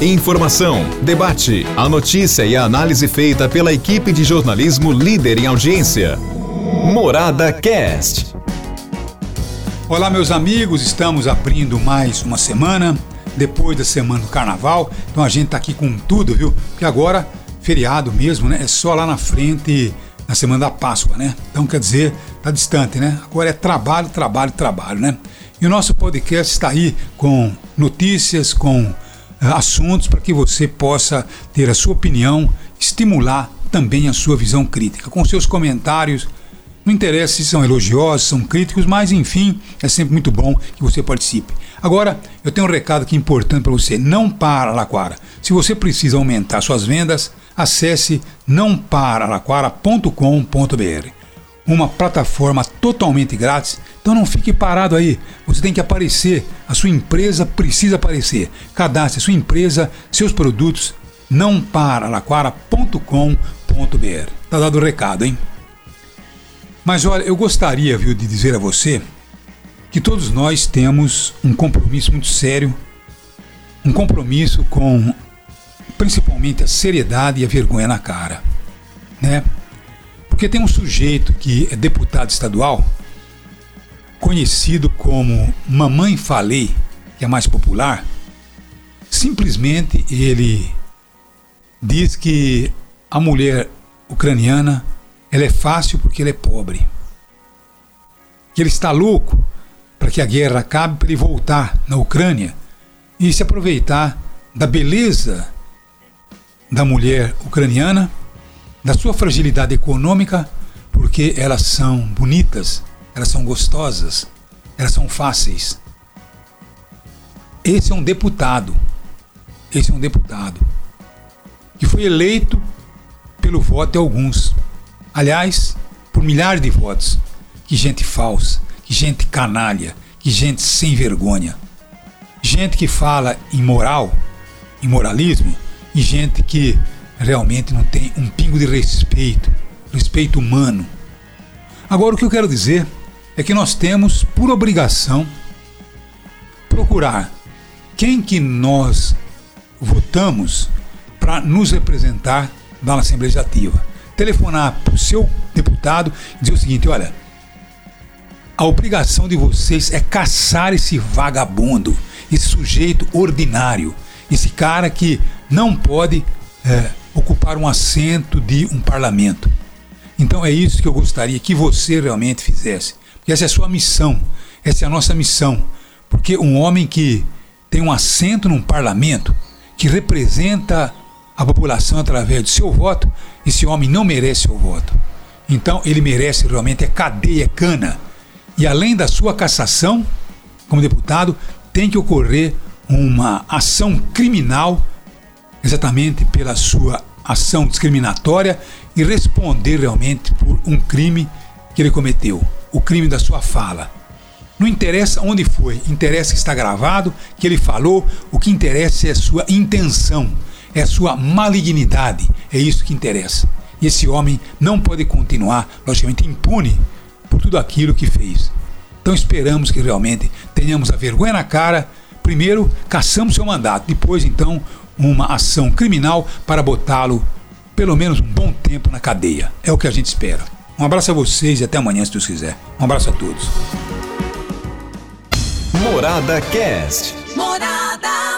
Informação, debate, a notícia e a análise feita pela equipe de jornalismo líder em audiência. Morada Cast. Olá, meus amigos, estamos abrindo mais uma semana depois da semana do carnaval. Então a gente tá aqui com tudo, viu? Porque agora, feriado mesmo, né? É só lá na frente, na semana da Páscoa, né? Então quer dizer, tá distante, né? Agora é trabalho, trabalho, trabalho, né? E o nosso podcast está aí com notícias, com assuntos para que você possa ter a sua opinião, estimular também a sua visão crítica. Com seus comentários, não interessa se são elogiosos, são críticos, mas enfim, é sempre muito bom que você participe. Agora, eu tenho um recado é importante para você. Não para, Laquara. Se você precisa aumentar suas vendas, acesse nãoparalaquara.com.br uma plataforma totalmente grátis. Então não fique parado aí. Você tem que aparecer. A sua empresa precisa aparecer. Cadastre sua empresa, seus produtos. Não para laquara.com.br. Tá dado o recado, hein? Mas olha, eu gostaria, viu, de dizer a você que todos nós temos um compromisso muito sério, um compromisso com principalmente a seriedade e a vergonha na cara, né? Porque tem um sujeito que é deputado estadual, conhecido como Mamãe Falei, que é mais popular, simplesmente ele diz que a mulher ucraniana ela é fácil porque ela é pobre. Que ele está louco para que a guerra acabe, para ele voltar na Ucrânia e se aproveitar da beleza da mulher ucraniana da sua fragilidade econômica, porque elas são bonitas, elas são gostosas, elas são fáceis. Esse é um deputado, esse é um deputado que foi eleito pelo voto de alguns. Aliás, por milhares de votos. Que gente falsa, que gente canalha, que gente sem vergonha. Gente que fala em moral, em moralismo, e gente que realmente não tem um pingo de respeito, respeito humano. Agora, o que eu quero dizer é que nós temos, por obrigação, procurar quem que nós votamos para nos representar na Assembleia Legislativa. Telefonar para o seu deputado e dizer o seguinte: olha, a obrigação de vocês é caçar esse vagabundo, esse sujeito ordinário, esse cara que não pode é, ocupar um assento de um parlamento. Então é isso que eu gostaria que você realmente fizesse. Porque essa é a sua missão, essa é a nossa missão. Porque um homem que tem um assento num parlamento, que representa a população através do seu voto, esse homem não merece seu voto. Então ele merece realmente é cadeia, é cana. E além da sua cassação, como deputado, tem que ocorrer uma ação criminal exatamente pela sua ação discriminatória e responder realmente por um crime que ele cometeu, o crime da sua fala. Não interessa onde foi, interessa que está gravado, que ele falou, o que interessa é a sua intenção, é a sua malignidade, é isso que interessa. E esse homem não pode continuar, logicamente, impune por tudo aquilo que fez. Então esperamos que realmente tenhamos a vergonha na cara, primeiro caçamos seu mandato, depois então uma ação criminal para botá-lo pelo menos um bom tempo na cadeia. É o que a gente espera. Um abraço a vocês e até amanhã, se Deus quiser. Um abraço a todos. Morada Cast. Morada.